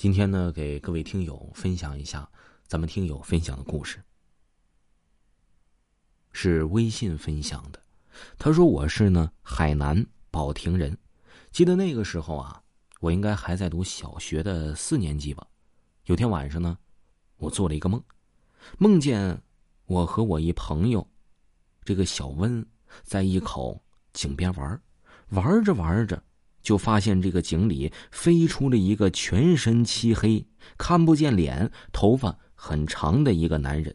今天呢，给各位听友分享一下咱们听友分享的故事，是微信分享的。他说：“我是呢海南保亭人，记得那个时候啊，我应该还在读小学的四年级吧。有天晚上呢，我做了一个梦，梦见我和我一朋友，这个小温，在一口井边玩，玩着玩着。”就发现这个井里飞出了一个全身漆黑、看不见脸、头发很长的一个男人，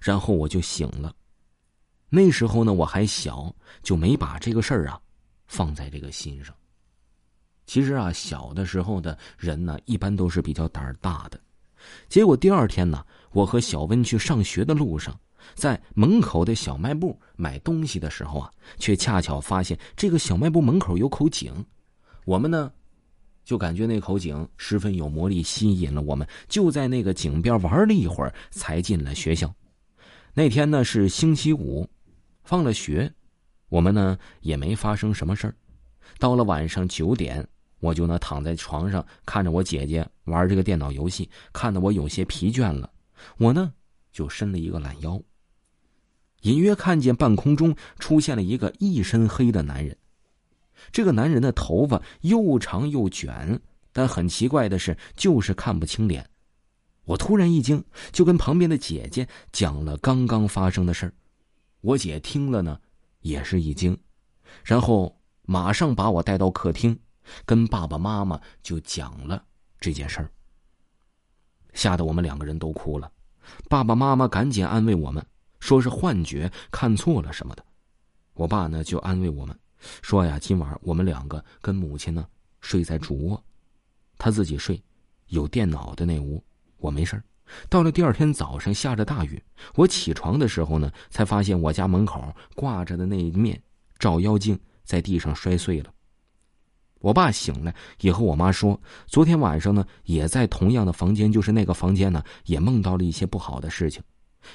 然后我就醒了。那时候呢我还小，就没把这个事儿啊放在这个心上。其实啊，小的时候的人呢，一般都是比较胆儿大的。结果第二天呢，我和小温去上学的路上，在门口的小卖部买东西的时候啊，却恰巧发现这个小卖部门口有口井。我们呢，就感觉那口井十分有魔力，吸引了我们，就在那个井边玩了一会儿，才进了学校。那天呢是星期五，放了学，我们呢也没发生什么事儿。到了晚上九点，我就呢躺在床上，看着我姐姐玩这个电脑游戏，看得我有些疲倦了。我呢就伸了一个懒腰，隐约看见半空中出现了一个一身黑的男人。这个男人的头发又长又卷，但很奇怪的是，就是看不清脸。我突然一惊，就跟旁边的姐姐讲了刚刚发生的事儿。我姐听了呢，也是一惊，然后马上把我带到客厅，跟爸爸妈妈就讲了这件事儿。吓得我们两个人都哭了，爸爸妈妈赶紧安慰我们，说是幻觉、看错了什么的。我爸呢就安慰我们。说呀，今晚我们两个跟母亲呢睡在主卧，他自己睡，有电脑的那屋，我没事到了第二天早上，下着大雨，我起床的时候呢，才发现我家门口挂着的那一面照妖镜在地上摔碎了。我爸醒来也和我妈说，昨天晚上呢，也在同样的房间，就是那个房间呢，也梦到了一些不好的事情。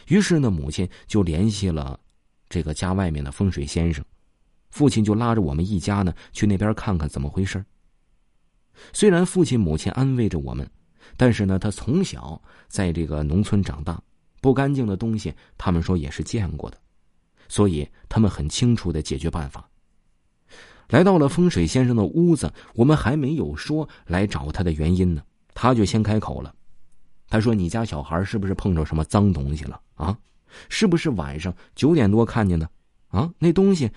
于是呢，母亲就联系了这个家外面的风水先生。父亲就拉着我们一家呢去那边看看怎么回事虽然父亲母亲安慰着我们，但是呢，他从小在这个农村长大，不干净的东西他们说也是见过的，所以他们很清楚的解决办法。来到了风水先生的屋子，我们还没有说来找他的原因呢，他就先开口了。他说：“你家小孩是不是碰着什么脏东西了啊？是不是晚上九点多看见的？啊，那东西。”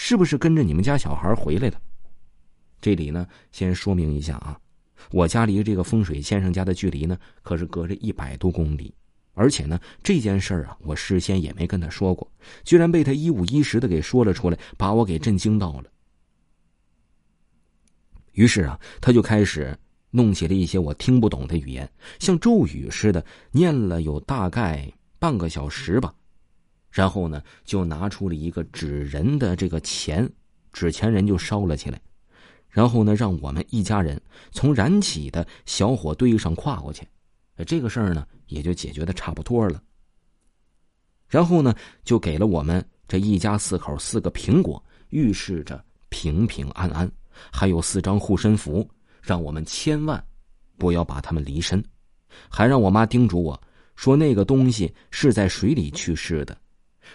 是不是跟着你们家小孩回来的？这里呢，先说明一下啊，我家离这个风水先生家的距离呢，可是隔着一百多公里，而且呢，这件事儿啊，我事先也没跟他说过，居然被他一五一十的给说了出来，把我给震惊到了。于是啊，他就开始弄起了一些我听不懂的语言，像咒语似的念了有大概半个小时吧。然后呢，就拿出了一个纸人的这个钱，纸钱人就烧了起来。然后呢，让我们一家人从燃起的小火堆上跨过去，这个事儿呢也就解决的差不多了。然后呢，就给了我们这一家四口四个苹果，预示着平平安安，还有四张护身符，让我们千万不要把他们离身。还让我妈叮嘱我说，那个东西是在水里去世的。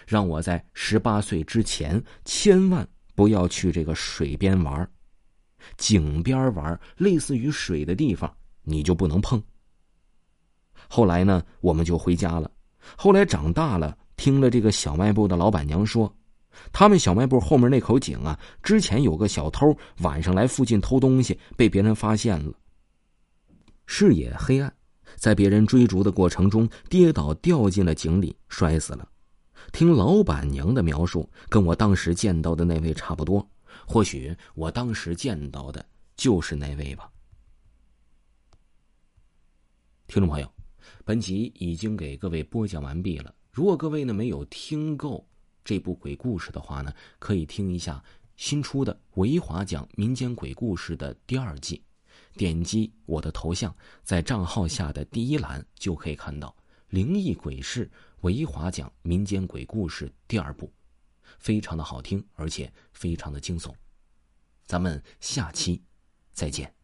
让我在十八岁之前千万不要去这个水边玩井边玩类似于水的地方你就不能碰。后来呢，我们就回家了。后来长大了，听了这个小卖部的老板娘说，他们小卖部后面那口井啊，之前有个小偷晚上来附近偷东西，被别人发现了，视野黑暗，在别人追逐的过程中跌倒掉进了井里，摔死了。听老板娘的描述，跟我当时见到的那位差不多。或许我当时见到的就是那位吧。听众朋友，本集已经给各位播讲完毕了。如果各位呢没有听够这部鬼故事的话呢，可以听一下新出的《维华讲民间鬼故事》的第二季。点击我的头像，在账号下的第一栏就可以看到灵异鬼事。维华讲民间鬼故事第二部，非常的好听，而且非常的惊悚。咱们下期再见。